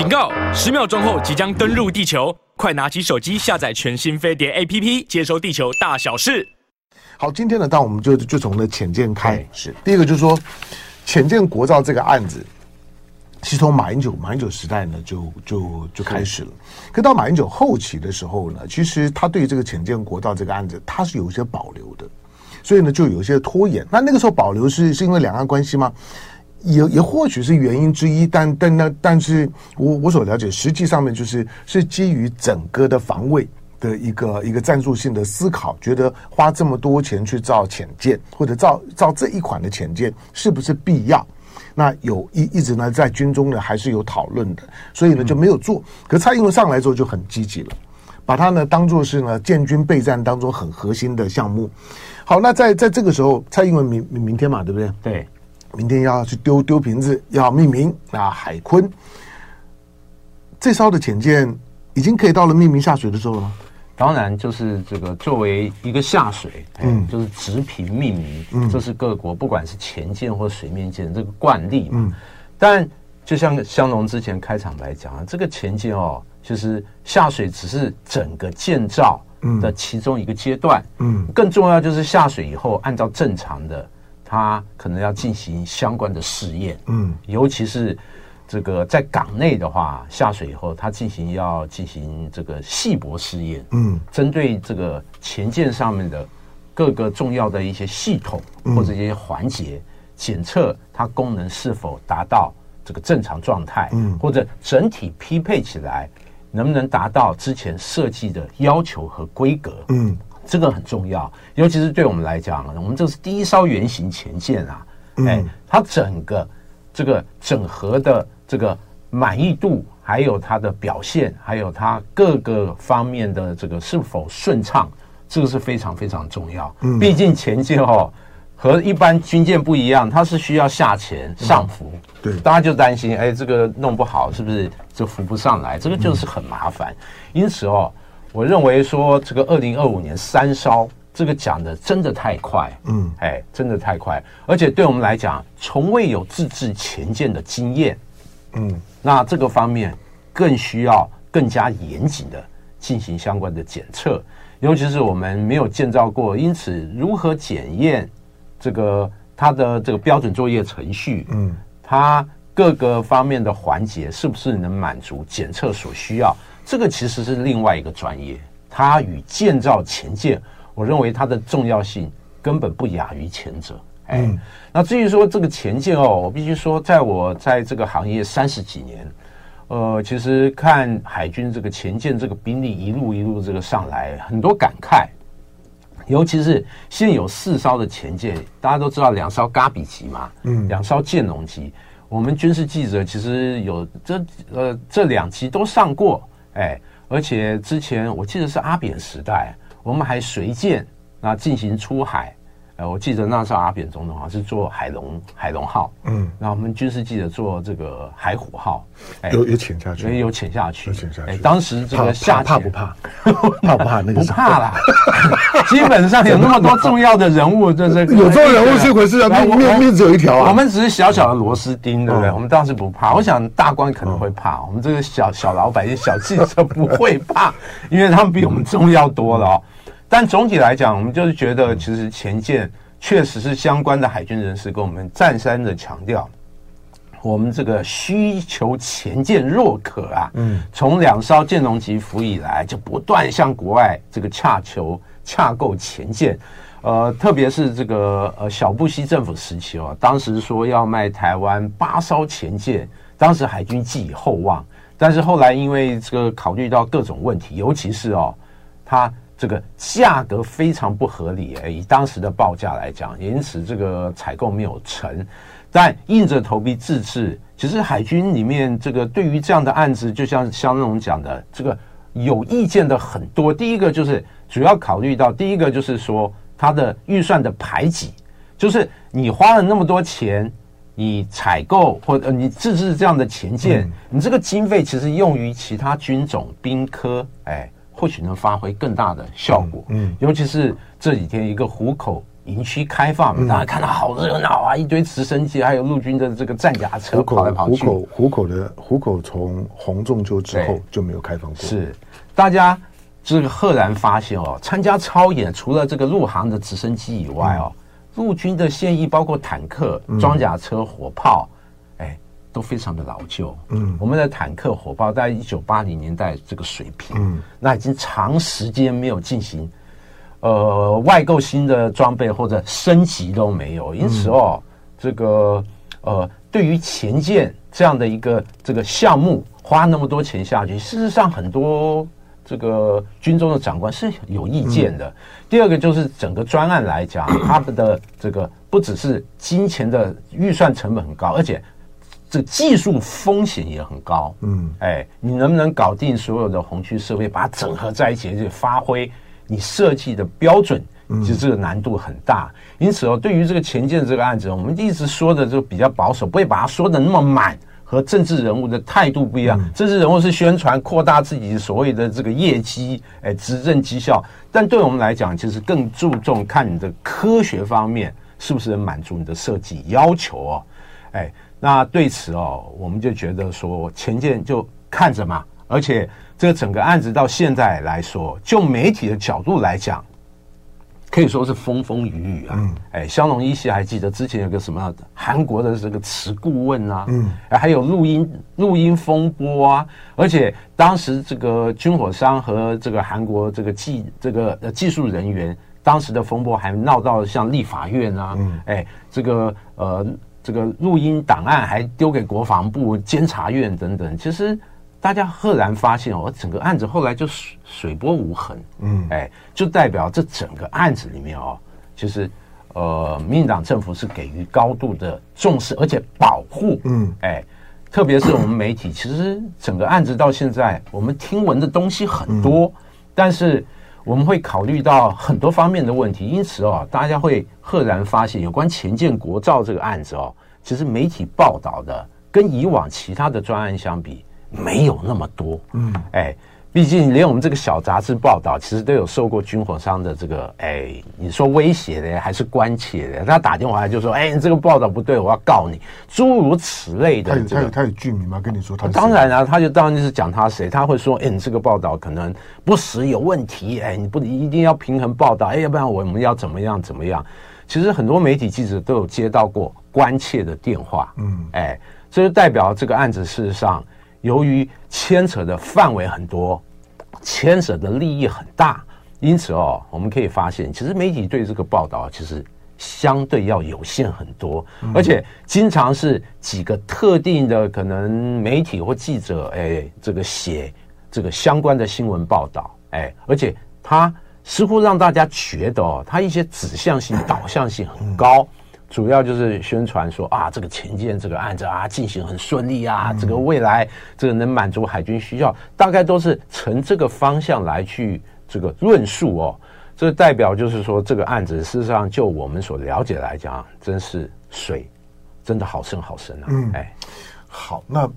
警告！十秒钟后即将登陆地球，快拿起手机下载全新飞碟 APP，接收地球大小事。好，今天呢，当我们就就从那浅见开始。第一个就是说，浅见国造这个案子，其实从马英九马英九时代呢就就就开始了。可到马英九后期的时候呢，其实他对这个浅见国造这个案子，他是有一些保留的，所以呢就有一些拖延。那那个时候保留是是因为两岸关系吗？也也或许是原因之一，但但那但是我我所了解，实际上面就是是基于整个的防卫的一个一个战术性的思考，觉得花这么多钱去造潜舰，或者造造这一款的潜舰是不是必要？那有一一直呢在军中呢还是有讨论的，所以呢就没有做。可蔡英文上来之后就很积极了，把它呢当做是呢建军备战当中很核心的项目。好，那在在这个时候，蔡英文明明天嘛，对不对？对。明天要去丢丢瓶子，要命名啊！海坤这艘的潜舰已经可以到了命名下水的时候了吗？当然，就是这个作为一个下水，嗯，就是直平命名，嗯，这是各国不管是潜舰或水面舰这个惯例嘛。嗯，但就像香农之前开场来讲啊，这个潜舰哦，就是下水只是整个建造的其中一个阶段，嗯，更重要就是下水以后，按照正常的。他可能要进行相关的试验，嗯，尤其是这个在港内的话，下水以后，它进行要进行这个细薄试验，嗯，针对这个前舰上面的各个重要的一些系统或者一些环节，检测它功能是否达到这个正常状态，嗯，或者整体匹配起来能不能达到之前设计的要求和规格，嗯。这个很重要，尤其是对我们来讲，我们这是第一艘原型前舰啊，哎，它整个这个整合的这个满意度，还有它的表现，还有它各个方面的这个是否顺畅，这个是非常非常重要。毕竟前舰哦和一般军舰不一样，它是需要下潜上浮，对，大家就担心，哎，这个弄不好是不是就浮不上来？这个就是很麻烦，因此哦。我认为说这个二零二五年三烧，这个讲的真的太快，嗯，哎，真的太快，而且对我们来讲，从未有自制前舰的经验，嗯，那这个方面更需要更加严谨的进行相关的检测，尤其是我们没有建造过，因此如何检验这个它的这个标准作业程序，嗯，它各个方面的环节是不是能满足检测所需要？这个其实是另外一个专业，它与建造前舰，我认为它的重要性根本不亚于前者。哎，嗯、那至于说这个前舰哦，我必须说，在我在这个行业三十几年，呃，其实看海军这个前舰这个兵力一路一路这个上来，很多感慨。尤其是现有四艘的前舰，大家都知道两艘嘎比级嘛，嗯，两艘剑龙级，我们军事记者其实有这呃这两期都上过。哎，而且之前我记得是阿扁时代，我们还随舰啊进行出海。呃，我记得那时候阿扁总统好像是做海龙海龙号，嗯，然后我们军事记者做这个海虎号，有有潜下去，所以有潜下去，有潜下去。哎，当时这个下 怕不怕？怕不怕？那个不怕啦。基本上有那么多重要的人物，就是有重要人物是回事啊，命命命只有一条啊。我们只是小小的螺丝钉，对不对？我们当时不怕。我想大官可能会怕，我们这个小小老百姓、小记者不会怕，因为他们比我们重要多了哦。但总体来讲，我们就是觉得，其实前舰确实是相关的海军人士跟我们再三的强调，我们这个需求前舰若渴啊，嗯，从两艘建龙级服以来，就不断向国外这个洽求洽购前舰，呃，特别是这个呃小布希政府时期哦，当时说要卖台湾八艘前舰，当时海军寄以厚望，但是后来因为这个考虑到各种问题，尤其是哦，他。这个价格非常不合理，以当时的报价来讲，因此这个采购没有成。但硬着头皮自制，其实海军里面这个对于这样的案子，就像香农讲的，这个有意见的很多。第一个就是主要考虑到，第一个就是说它的预算的排挤，就是你花了那么多钱，你采购或者你自制这样的前舰，嗯、你这个经费其实用于其他军种兵科，哎。或许能发挥更大的效果，嗯，尤其是这几天一个虎口营区开放，嗯、大家看到好热闹啊，一堆直升机，还有陆军的这个战甲车跑来跑去。虎口虎口的虎口从红中秋之后就没有开放过。是，大家这个赫然发现哦，参加操演除了这个陆航的直升机以外哦，嗯、陆军的现役包括坦克、装甲车、火炮。嗯都非常的老旧，嗯，我们的坦克、火炮在一九八零年代这个水平，嗯，那已经长时间没有进行，呃，外购新的装备或者升级都没有，因此哦，这个呃，对于前舰这样的一个这个项目花那么多钱下去，事实上很多这个军中的长官是有意见的。第二个就是整个专案来讲，他们的这个不只是金钱的预算成本很高，而且。这技术风险也很高，嗯，哎，你能不能搞定所有的红区设备，把它整合在一起，就发挥你设计的标准，其实这个难度很大。因此哦，对于这个前建这个案子，我们一直说的就比较保守，不会把它说的那么满，和政治人物的态度不一样。政治人物是宣传扩大自己所谓的这个业绩，哎，执政绩效，但对我们来讲，其实更注重看你的科学方面是不是能满足你的设计要求哦，哎。那对此哦，我们就觉得说，潜舰就看着嘛。而且这整个案子到现在来说，就媒体的角度来讲，可以说是风风雨雨啊。嗯。哎，香农依稀还记得之前有个什么韩国的这个词顾问啊，嗯，还有录音录音风波啊。而且当时这个军火商和这个韩国这个技这个呃技术人员，当时的风波还闹到像立法院啊。嗯。哎，这个呃。这个录音档案还丢给国防部监察院等等，其实大家赫然发现哦，整个案子后来就水水波无痕，嗯，哎，就代表这整个案子里面哦，其实呃，民进党政府是给予高度的重视，而且保护，嗯，哎，特别是我们媒体，其实整个案子到现在，我们听闻的东西很多，但是。我们会考虑到很多方面的问题，因此哦，大家会赫然发现，有关前建国造这个案子哦，其实媒体报道的跟以往其他的专案相比，没有那么多。嗯，哎。毕竟，连我们这个小杂志报道，其实都有受过军火商的这个，哎，你说威胁的还是关切的？他打电话来就说：“哎，你这个报道不对，我要告你。”诸如此类的。他有他有他有剧名吗？跟你说他。当然啊，他就当然就是讲他谁，他会说：“哎，你这个报道可能不实有问题，哎，你不一定要平衡报道，哎，要不然我们要怎么样怎么样？”其实很多媒体记者都有接到过关切的电话，嗯，哎，这就代表这个案子事实上。由于牵扯的范围很多，牵扯的利益很大，因此哦，我们可以发现，其实媒体对这个报道其实相对要有限很多，而且经常是几个特定的可能媒体或记者，哎，这个写这个相关的新闻报道，哎，而且它似乎让大家觉得哦，它一些指向性、导向性很高。主要就是宣传说啊，这个前舰这个案子啊进行很顺利啊，这个未来这个能满足海军需要，大概都是从这个方向来去这个论述哦。这代表就是说，这个案子事实上就我们所了解来讲，真是水真的好深好深啊。嗯，哎，好，那。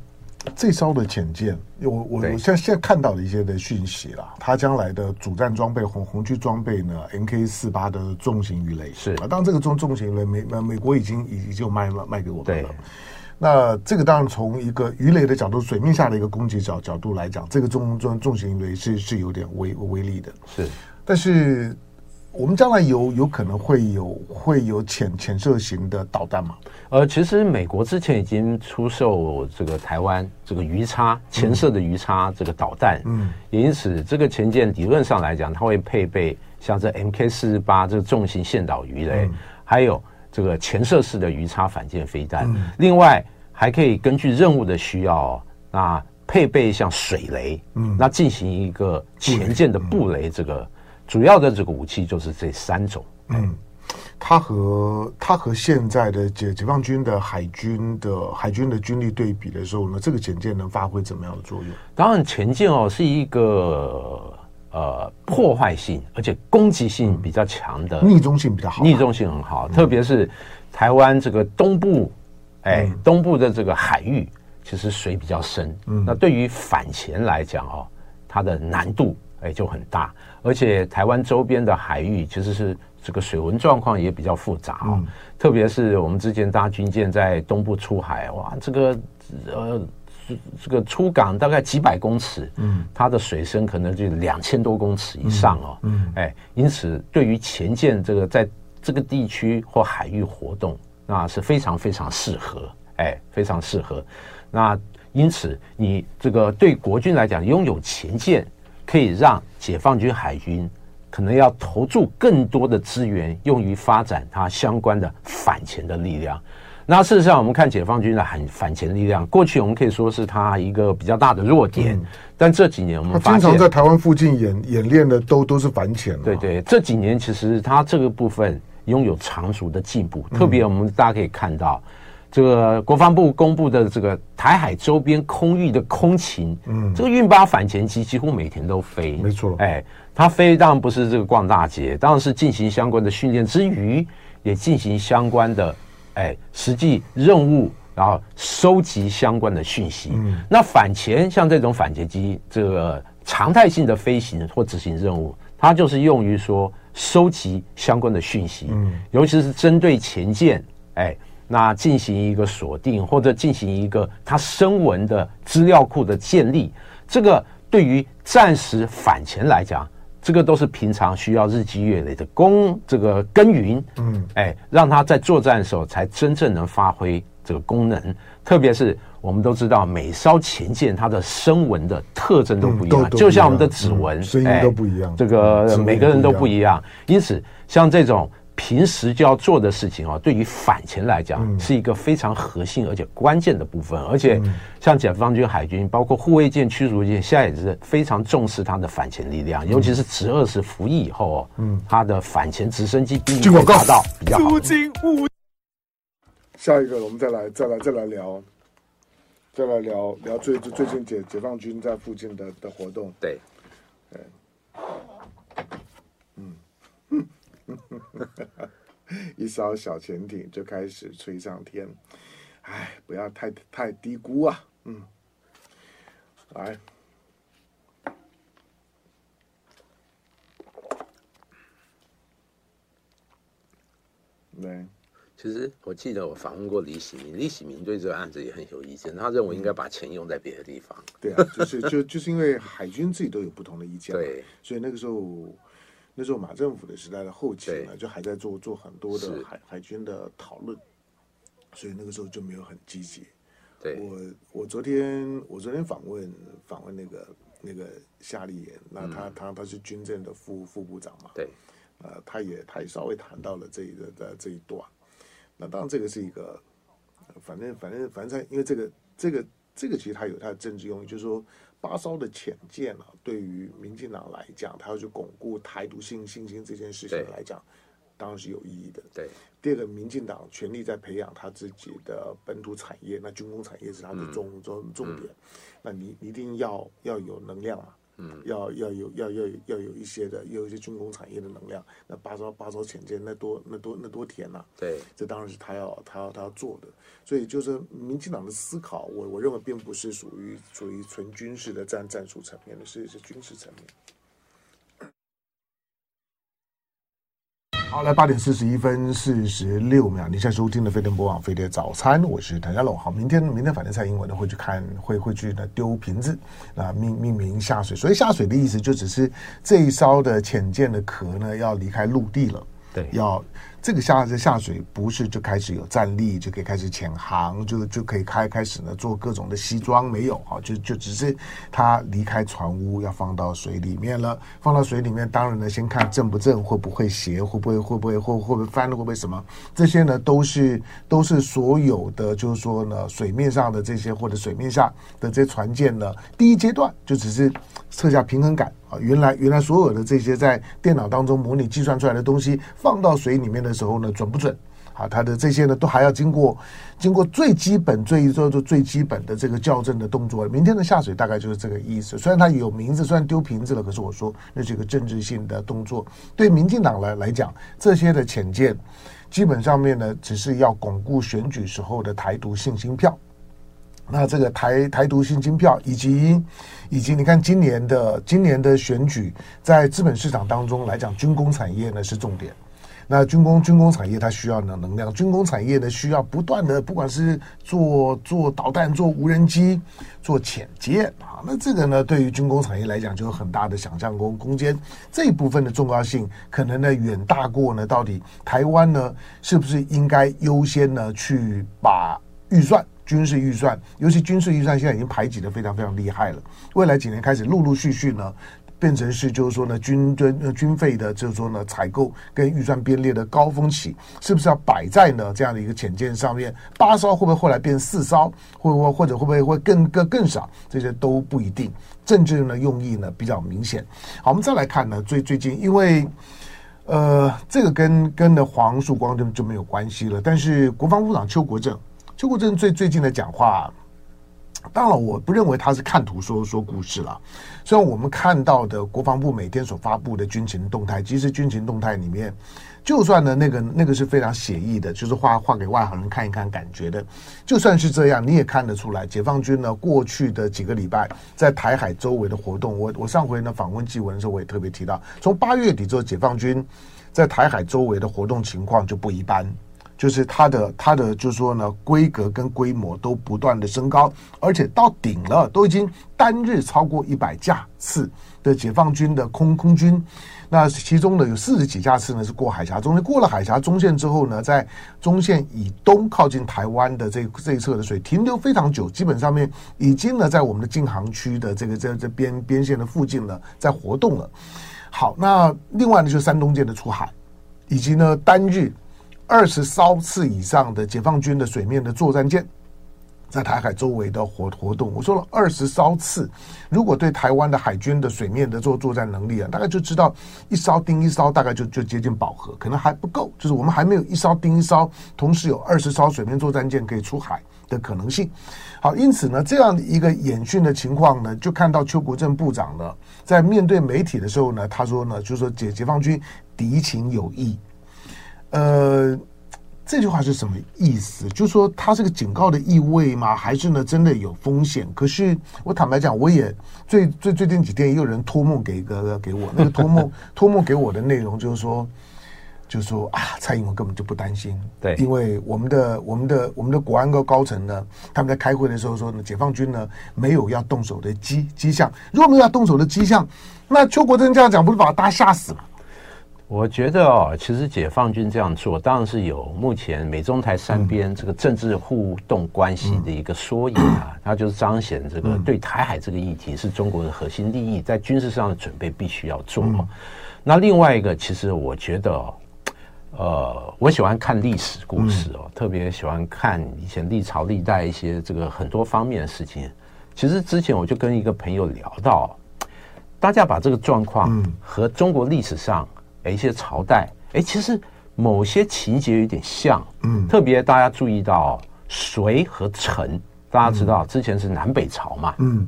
这艘的潜舰，我我我现在现在看到的一些的讯息啦，它将来的主战装备红红区装备呢，MK 四八的重型鱼雷是啊，当然这个重重型鱼雷美美美国已经已经就卖卖卖给我们了。那这个当然从一个鱼雷的角度，水面下的一个攻击角角度来讲，这个重重重型鱼雷是是有点威威力的。是，但是。我们将来有有可能会有会有潜潜射型的导弹吗？呃，其实美国之前已经出售这个台湾这个鱼叉潜射的鱼叉这个导弹，嗯，也因此这个潜舰理论上来讲，它会配备像这 MK 四十八这个重型线导鱼雷，嗯、还有这个潜射式的鱼叉反舰飞弹，嗯、另外还可以根据任务的需要，那配备像水雷，嗯，那进行一个潜舰的布雷这个。主要的这个武器就是这三种。嗯，它和它和现在的解解放军的海军的海军的军力对比的时候呢，这个潜舰能发挥怎么样的作用？当然，潜舰哦是一个呃破坏性而且攻击性比较强的，逆中性比较好，逆中性很好。特别是台湾这个东部，哎，东部的这个海域其实水比较深。嗯，那对于反潜来讲哦，它的难度。哎就很大，而且台湾周边的海域其实是这个水文状况也比较复杂啊、哦，嗯、特别是我们之前搭军舰在东部出海，哇，这个呃。这个出港大概几百公尺，嗯，它的水深可能就两千多公尺以上哦，嗯，嗯哎，因此对于前舰这个在这个地区或海域活动，那是非常非常适合，哎，非常适合。那因此，你这个对国军来讲，拥有前舰可以让解放军海军可能要投注更多的资源，用于发展它相关的反潜的力量。那事实上，我们看解放军的反反潜力量，过去我们可以说是它一个比较大的弱点。嗯、但这几年我们经常在台湾附近演演练的都都是反潜。对对，这几年其实它这个部分拥有长足的进步。特别我们大家可以看到，嗯、这个国防部公布的这个台海周边空域的空勤，嗯，这个运八反潜机几乎每天都飞。没错，哎，它飞当然不是这个逛大街，当然是进行相关的训练之余，也进行相关的。哎，实际任务，然后收集相关的讯息。嗯，那反潜像这种反潜机，这个常态性的飞行或执行任务，它就是用于说收集相关的讯息。嗯，尤其是针对前舰，哎，那进行一个锁定或者进行一个它声纹的资料库的建立。这个对于战时反潜来讲。这个都是平常需要日积月累的功，这个耕耘，嗯，哎，让他在作战的时候才真正能发挥这个功能。特别是我们都知道，每艘潜舰它的声纹的特征都不一样，就像我们的指纹，声音都不一样，这个每个人都不一样。因此，像这种。平时就要做的事情啊，对于反潜来讲是一个非常核心而且关键的部分。而且，像解放军海军，包括护卫舰、驱逐舰，现在也是非常重视它的反潜力量，尤其是直二十服役以后哦，嗯，它的反潜直升机比较达到比较好。下一个，我们再来再来再来聊，再来聊聊最最近解解放军在附近的的活动。对，对。一艘小潜艇就开始吹上天，哎，不要太太低估啊！嗯，来，来，其实我记得我访问过李喜明，李喜明对这个案子也很有意见，他认为应该把钱用在别的地方。对啊，就是就就是因为海军自己都有不同的意见，对，所以那个时候。那时候马政府的时代的后期呢，就还在做做很多的海海军的讨论，所以那个时候就没有很积极。对，我我昨天我昨天访问访问那个那个夏立言，那他他他是军政的副副部长嘛，对，呃，他也他也稍微谈到了这一个的这一段。那当然这个是一个，反正反正反正在因为这个这个这个其实他有他的政治用意，就是说。八艘的潜舰啊，对于民进党来讲，他要去巩固台独信信心这件事情来讲，当然是有意义的。对，第二个，民进党全力在培养他自己的本土产业，那军工产业是他的重重、嗯、重点。嗯、那你一定要要有能量嘛。嗯，要要有要要要有一些的，要有一些军工产业的能量。那八艘八艘潜舰，那多那多那多甜呐、啊！对，这当然是他要他要他要做的。所以就是民进党的思考，我我认为并不是属于属于纯军事的战战术层面的，是是军事层面。好，来八点四十一分四十六秒，你现在收听的飞碟播网飞碟早餐，我是谭家龙。好，明天明天反正蔡英文呢会去看，会会去呢丢瓶子，啊命命名下水，所以下水的意思就只是这一艘的潜舰的壳呢要离开陆地了，对，要。这个下这下水不是就开始有战力，就可以开始潜航，就就可以开开始呢做各种的西装，没有哈，就就只是他离开船坞要放到水里面了，放到水里面，当然呢先看正不正，会不会斜，会不会会不会会会不会翻，会不会什么，这些呢都是都是所有的就是说呢水面上的这些或者水面下的这些船舰呢，第一阶段就只是测下平衡感啊。原来原来所有的这些在电脑当中模拟计算出来的东西放到水里面的时候呢，准不准？啊，它的这些呢都还要经过经过最基本最叫做最基本的这个校正的动作。明天的下水大概就是这个意思。虽然它有名字，虽然丢瓶子了，可是我说那是一个政治性的动作。对民进党来来讲，这些的浅见基本上面呢，只是要巩固选举时候的台独信心票。那这个台台独新京票，以及以及你看今年的今年的选举，在资本市场当中来讲，军工产业呢是重点。那军工军工产业它需要呢能量，军工产业呢需要不断的，不管是做做导弹、做无人机、做潜舰啊，那这个呢对于军工产业来讲就有很大的想象空空间。这一部分的重要性可能呢远大过呢到底台湾呢是不是应该优先呢去把预算。军事预算，尤其军事预算现在已经排挤得非常非常厉害了。未来几年开始，陆陆续续呢，变成是就是说呢，军军军费的，就是说呢，采购跟预算编列的高峰期，是不是要摆在呢这样的一个浅见上面？八艘会不会后来变四艘？会不会或者会不会会更更更少？这些都不一定。政治呢用意呢比较明显。好，我们再来看呢，最最近因为呃，这个跟跟的黄曙光就就没有关系了。但是国防部长邱国正。邱国正最最近的讲话，当然我不认为他是看图说说故事了。虽然我们看到的国防部每天所发布的军情动态，其实军情动态里面，就算呢那个那个是非常写意的，就是画画给外行人看一看感觉的。就算是这样，你也看得出来，解放军呢过去的几个礼拜在台海周围的活动，我我上回呢访问纪文的时候，我也特别提到，从八月底之后，解放军在台海周围的活动情况就不一般。就是它的它的就是说呢，规格跟规模都不断的升高，而且到顶了，都已经单日超过一百架次的解放军的空空军。那其中呢，有四十几架次呢是过海峡中线，过了海峡中线之后呢，在中线以东靠近台湾的这这一侧的水停留非常久，基本上面已经呢在我们的禁航区的这个这这边边线的附近呢在活动了。好，那另外呢就是山东舰的出海，以及呢单日。二十艘次以上的解放军的水面的作战舰，在台海周围的活活动。我说了二十艘次，如果对台湾的海军的水面的作作战能力啊，大概就知道一艘盯一艘，大概就就接近饱和，可能还不够。就是我们还没有一艘盯一艘，同时有二十艘水面作战舰可以出海的可能性。好，因此呢，这样一个演训的情况呢，就看到邱国正部长呢，在面对媒体的时候呢，他说呢，就是说解解放军敌情有意。呃，这句话是什么意思？就是说它是个警告的意味吗？还是呢真的有风险？可是我坦白讲，我也最最最近几天也有人托梦给个给我，那个托梦 托梦给我的内容就是说，就是说啊，蔡英文根本就不担心，对，因为我们的我们的我们的国安高高层呢，他们在开会的时候说呢，解放军呢没有要动手的迹迹象，如果没有要动手的迹象，那邱国正这样讲，不是把大家吓死吗？我觉得哦，其实解放军这样做，当然是有目前美中台三边这个政治互动关系的一个缩影啊，它就是彰显这个对台海这个议题是中国的核心利益，在军事上的准备必须要做。那另外一个，其实我觉得，呃，我喜欢看历史故事哦，特别喜欢看以前历朝历代一些这个很多方面的事情。其实之前我就跟一个朋友聊到，大家把这个状况和中国历史上。一些朝代，哎，其实某些情节有点像，嗯，特别大家注意到隋和陈，大家知道之前是南北朝嘛，嗯，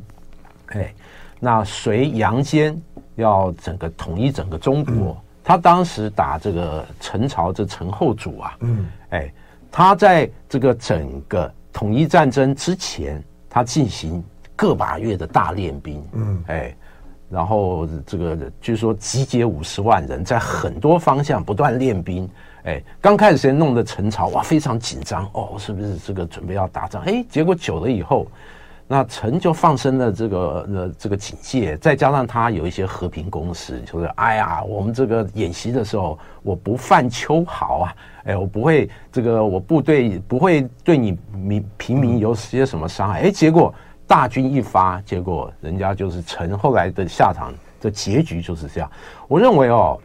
哎，那隋杨坚要整个统一整个中国，他当时打这个陈朝这陈后主啊，嗯，哎，他在这个整个统一战争之前，他进行个把月的大练兵，嗯，哎。然后这个据说集结五十万人，在很多方向不断练兵。哎，刚开始先弄得陈朝哇非常紧张哦，是不是这个准备要打仗？哎，结果久了以后，那陈就放生了这个呃这个警戒，再加上他有一些和平攻势，就是哎呀，我们这个演习的时候我不犯秋毫啊，哎，我不会这个我部队不会对你民平民有些什么伤害。哎，结果。大军一发，结果人家就是陈后来的下场的结局就是这样。我认为哦，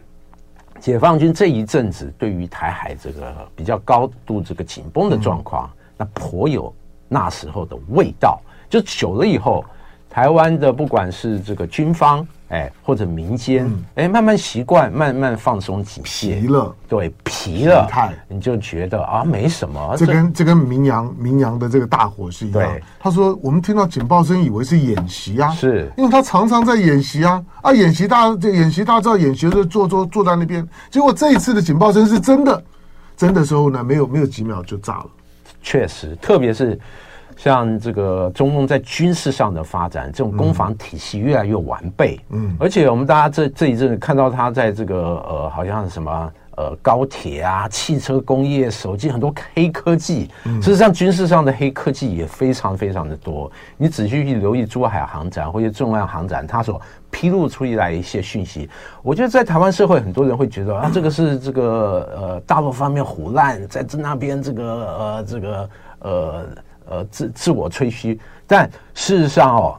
解放军这一阵子对于台海这个比较高度这个紧绷的状况，那颇有那时候的味道。就久了以后，台湾的不管是这个军方。哎，或者民间，哎、嗯，慢慢习惯，慢慢放松警戒，疲了，对，疲了，你就觉得啊，没什么。这跟这跟明阳明阳的这个大火是一样。他说我们听到警报声，以为是演习啊，是。因为他常常在演习啊，啊，演习大这演习大家知道演习就坐坐坐在那边，结果这一次的警报声是真的，真的时候呢，没有没有几秒就炸了。确实，特别是。像这个中共在军事上的发展，这种攻防体系越来越完备。嗯，而且我们大家这这一阵看到他在这个呃，好像什么。呃，高铁啊，汽车工业、手机，很多黑科技。事实上，军事上的黑科技也非常非常的多。你仔细去留意珠海航展或者重要航展，它所披露出来一些讯息，我觉得在台湾社会，很多人会觉得啊，这个是这个呃大陆方面胡乱，在那边这个呃这个呃呃自自我吹嘘。但事实上哦。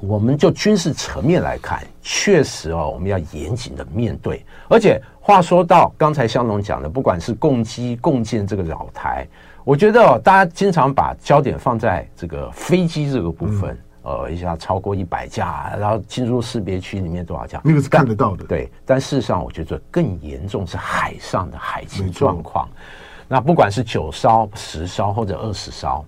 我们就军事层面来看，确实哦，我们要严谨的面对。而且话说到刚才香农讲的，不管是共机、共建这个扰台，我觉得哦，大家经常把焦点放在这个飞机这个部分，嗯、呃，一下超过一百架，然后进入识别区里面多少架，那个是看得到的。对，但事实上，我觉得更严重是海上的海情状况。那不管是九艘、十艘或者二十艘，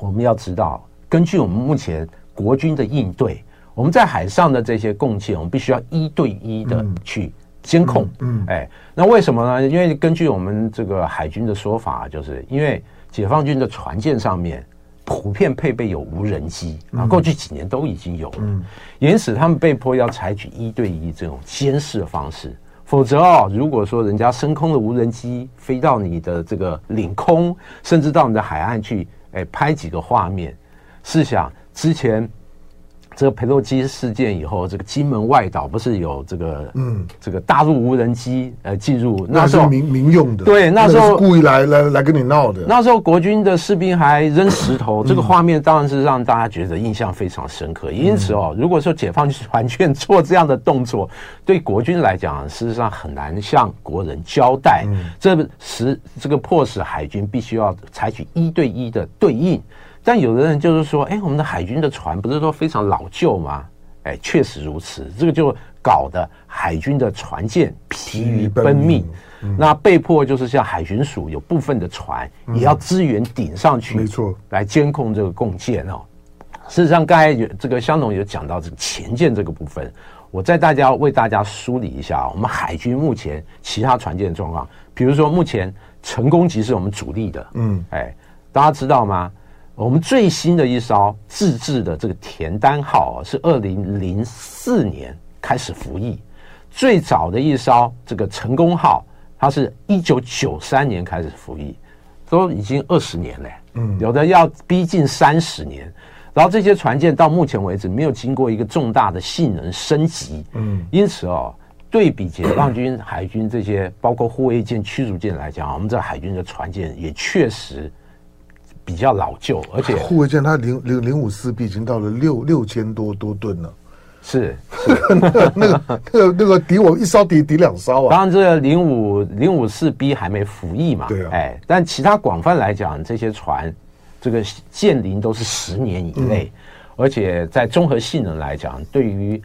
我们要知道，根据我们目前。国军的应对，我们在海上的这些共建，我们必须要一对一的去监控。嗯，哎，那为什么呢？因为根据我们这个海军的说法，就是因为解放军的船舰上面普遍配备有无人机啊，过去几年都已经有了，因此他们被迫要采取一对一这种监视的方式。否则哦，如果说人家升空的无人机飞到你的这个领空，甚至到你的海岸去，哎，拍几个画面，试想。之前这个佩洛基事件以后，这个金门外岛不是有这个嗯，这个大陆无人机呃进入，那时候民民用的，对，那时候故意来来来跟你闹的。那时候国军的士兵还扔石头，这个画面当然是让大家觉得印象非常深刻。因此哦，如果说解放军完全做这样的动作，对国军来讲，事实上很难向国人交代。这使这个迫使海军必须要采取一对一的对应。但有的人就是说，哎，我们的海军的船不是说非常老旧吗？哎，确实如此，这个就搞得海军的船舰疲于奔命，嗯、那被迫就是像海巡署有部分的船也要支援顶上去，没错，来监控这个共建哦。事实上，刚才有这个香农有讲到这个前舰这个部分，我再大家为大家梳理一下我们海军目前其他船舰的状况，比如说目前成功级是我们主力的，嗯，哎，大家知道吗？我们最新的一艘自制的这个田单号啊是二零零四年开始服役，最早的一艘这个成功号，它是一九九三年开始服役，都已经二十年了，嗯，有的要逼近三十年，然后这些船舰到目前为止没有经过一个重大的性能升级，嗯，因此哦，对比解放军 海军这些包括护卫舰、驱逐舰来讲，我们这海军的船舰也确实。比较老旧，而且护卫舰它零零零五四 B 已经到了六六千多多吨了，是，是 那个那个那个那个抵我一烧抵抵两烧啊！当然，这个零五零五四 B 还没服役嘛，对啊，哎，但其他广泛来讲，这些船这个舰龄都是十年以内，嗯、而且在综合性能来讲，对于。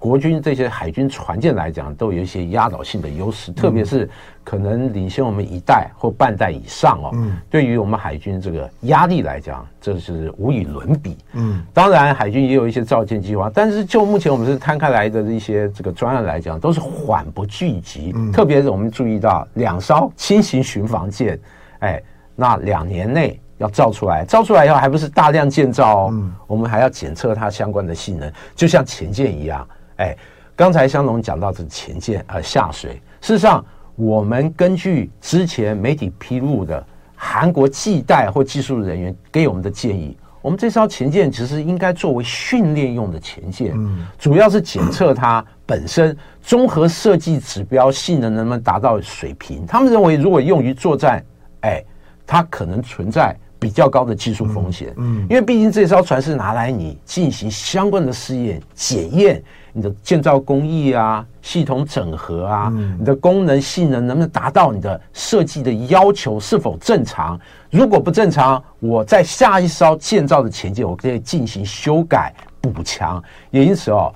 国军这些海军船舰来讲，都有一些压倒性的优势，特别是可能领先我们一代或半代以上哦。嗯，对于我们海军这个压力来讲，这是无与伦比。嗯，当然海军也有一些造舰计划，但是就目前我们是摊开来的一些这个专案来讲，都是缓不聚集。嗯，特别是我们注意到两艘轻型巡防舰，哎，那两年内要造出来，造出来以后还不是大量建造哦，嗯，我们还要检测它相关的性能，就像潜舰一样。哎，刚才香龙讲到这前舰呃下水，事实上，我们根据之前媒体披露的韩国技代或技术人员给我们的建议，我们这艘潜舰其实应该作为训练用的潜舰，嗯，主要是检测它本身综合设计指标性能能不能达到水平。他们认为，如果用于作战，哎，它可能存在比较高的技术风险，嗯，因为毕竟这艘船是拿来你进行相关的试验检验。你的建造工艺啊，系统整合啊，嗯、你的功能性能能不能达到你的设计的要求，是否正常？如果不正常，我在下一艘建造的潜舰，我可以进行修改补强。也因此哦，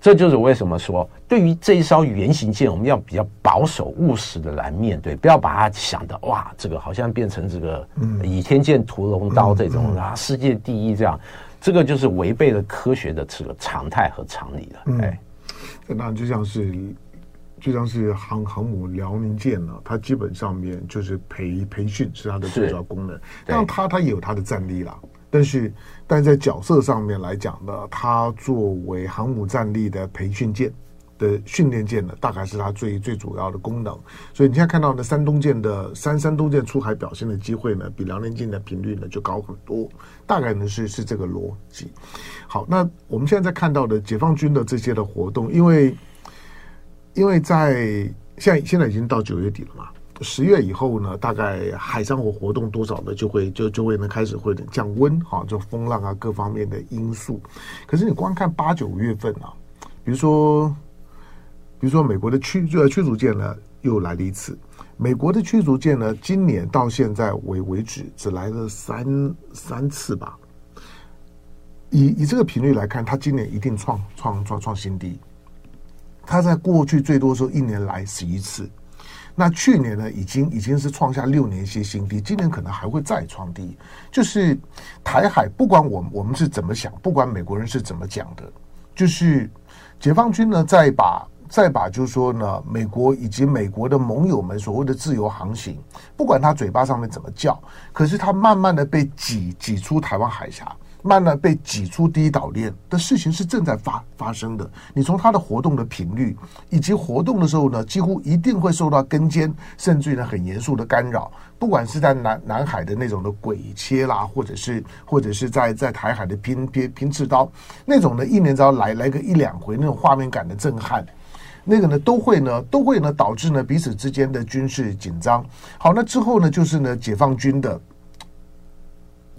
这就是为什么说，对于这一艘原型舰，我们要比较保守务实的来面对，不要把它想的哇，这个好像变成这个倚天剑屠龙刀这种、啊，世界第一这样。这个就是违背了科学的这个常态和常理了。嗯、哎，那就像是就像是航航母辽宁舰呢，它基本上面就是培培训是它的最主要功能。但它它也有它的战力啦，但是但在角色上面来讲呢，它作为航母战力的培训舰的训练舰呢，大概是它最最主要的功能。所以你现在看到的山东舰的山山东舰出海表现的机会呢，比辽宁舰的频率呢就高很多。大概呢是是这个逻辑。好，那我们现在在看到的解放军的这些的活动，因为因为在现在现在已经到九月底了嘛，十月以后呢，大概海上活活动多少呢，就会就就会呢开始会降温，哈，就风浪啊各方面的因素。可是你光看八九月份啊，比如说比如说美国的驱呃驱逐舰呢又来了一次，美国的驱逐舰呢今年到现在为为止只来了三三次吧。以以这个频率来看，它今年一定创创创创新低。他在过去最多时候一年来十一次，那去年呢已经已经是创下六年些新低，今年可能还会再创低。就是台海，不管我我们是怎么想，不管美国人是怎么讲的，就是解放军呢在把再把就是说呢，美国以及美国的盟友们所谓的自由航行，不管他嘴巴上面怎么叫，可是他慢慢的被挤挤出台湾海峡。慢慢被挤出第一岛链的事情是正在发发生的。你从他的活动的频率以及活动的时候呢，几乎一定会受到跟监，甚至于呢很严肃的干扰。不管是在南南海的那种的鬼切啦，或者是或者是在在台海的拼拼拼刺刀那种呢，一年只要来来个一两回那种画面感的震撼，那个呢都会呢都会呢导致呢彼此之间的军事紧张。好，那之后呢就是呢解放军的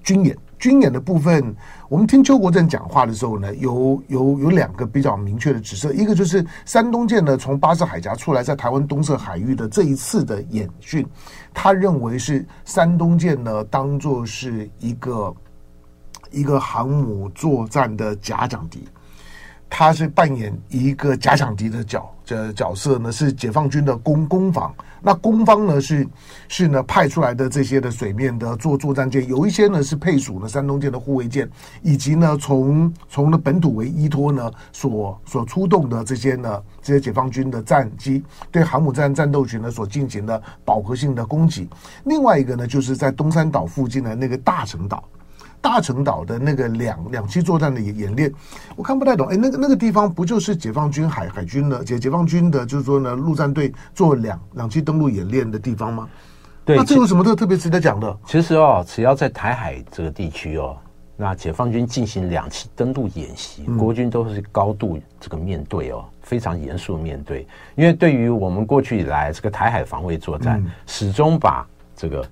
军演。军演的部分，我们听邱国正讲话的时候呢，有有有两个比较明确的指示，一个就是山东舰呢从巴士海峡出来，在台湾东侧海域的这一次的演训，他认为是山东舰呢当做是一个一个航母作战的假想敌。他是扮演一个假想敌的角的角色呢，是解放军的攻攻防。那攻方呢是是呢派出来的这些的水面的作作战舰，有一些呢是配属了山东舰的护卫舰，以及呢从从呢本土为依托呢所所出动的这些呢这些解放军的战机，对航母战战斗群呢所进行的饱和性的攻击。另外一个呢就是在东山岛附近的那个大陈岛。大陈岛的那个两两栖作战的演演练，我看不太懂。哎，那个那个地方不就是解放军海海军的解解放军的，就是说呢，陆战队做两两栖登陆演练的地方吗？对，那这有什么特特别值得讲的？其实哦，只要在台海这个地区哦，那解放军进行两栖登陆演习，嗯、国军都是高度这个面对哦，非常严肃面对。因为对于我们过去以来这个台海防卫作战，嗯、始终把这个。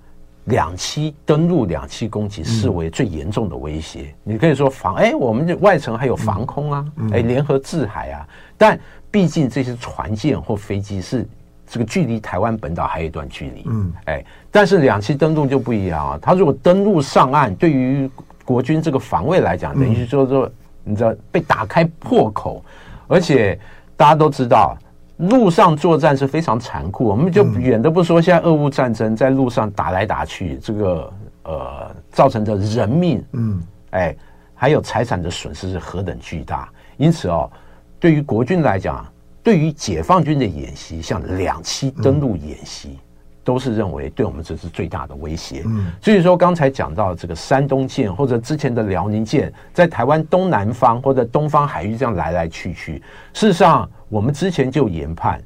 两栖登陆、两栖攻击视为最严重的威胁。嗯、你可以说防，哎，我们的外层还有防空啊，嗯、哎，联合制海啊。但毕竟这些船舰或飞机是这个距离台湾本岛还有一段距离，嗯，哎，但是两栖登陆就不一样啊。它如果登陆上岸，对于国军这个防卫来讲，等于说说，你知道被打开破口，而且大家都知道。陆上作战是非常残酷，我们就远的不说，现在俄乌战争在路上打来打去，这个呃造成的人命，嗯，哎，还有财产的损失是何等巨大。因此哦，对于国军来讲，对于解放军的演习，像两栖登陆演习，都是认为对我们这是最大的威胁。嗯，所以说刚才讲到这个山东舰或者之前的辽宁舰，在台湾东南方或者东方海域这样来来去去，事实上。我们之前就研判，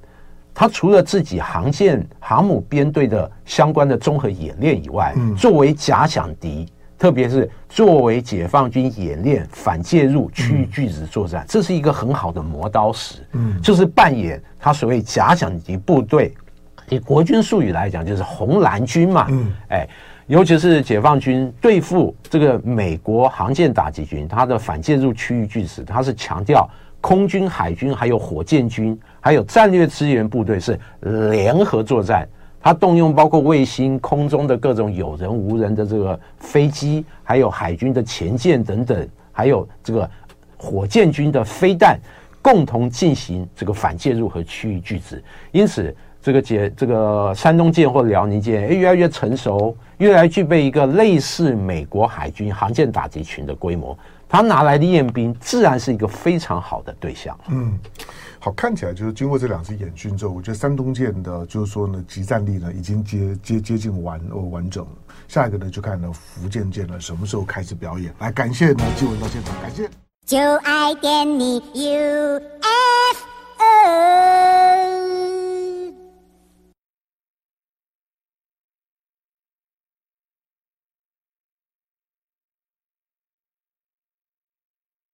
他除了自己航舰、航母编队的相关的综合演练以外，作为假想敌，特别是作为解放军演练反介入区域拒止作战，这是一个很好的磨刀石。嗯，就是扮演他所谓假想敌部队，以国军术语来讲，就是红蓝军嘛。嗯，哎，尤其是解放军对付这个美国航舰打击群，他的反介入区域拒止，他是强调。空军、海军，还有火箭军，还有战略支援部队是联合作战。它动用包括卫星、空中的各种有人无人的这个飞机，还有海军的潜舰等等，还有这个火箭军的飞弹，共同进行这个反介入和区域拒止。因此，这个解这个山东舰或辽宁舰，越来越成熟，越来越具备一个类似美国海军航舰打击群的规模。他拿来的宴兵，自然是一个非常好的对象。嗯，好，看起来就是经过这两次演训之后，我觉得山东舰的，就是说呢，集战力呢已经接接接近完哦完整了。下一个呢，就看呢福建舰呢什么时候开始表演。来，感谢呢继文到现场，感谢。就爱点你 UFO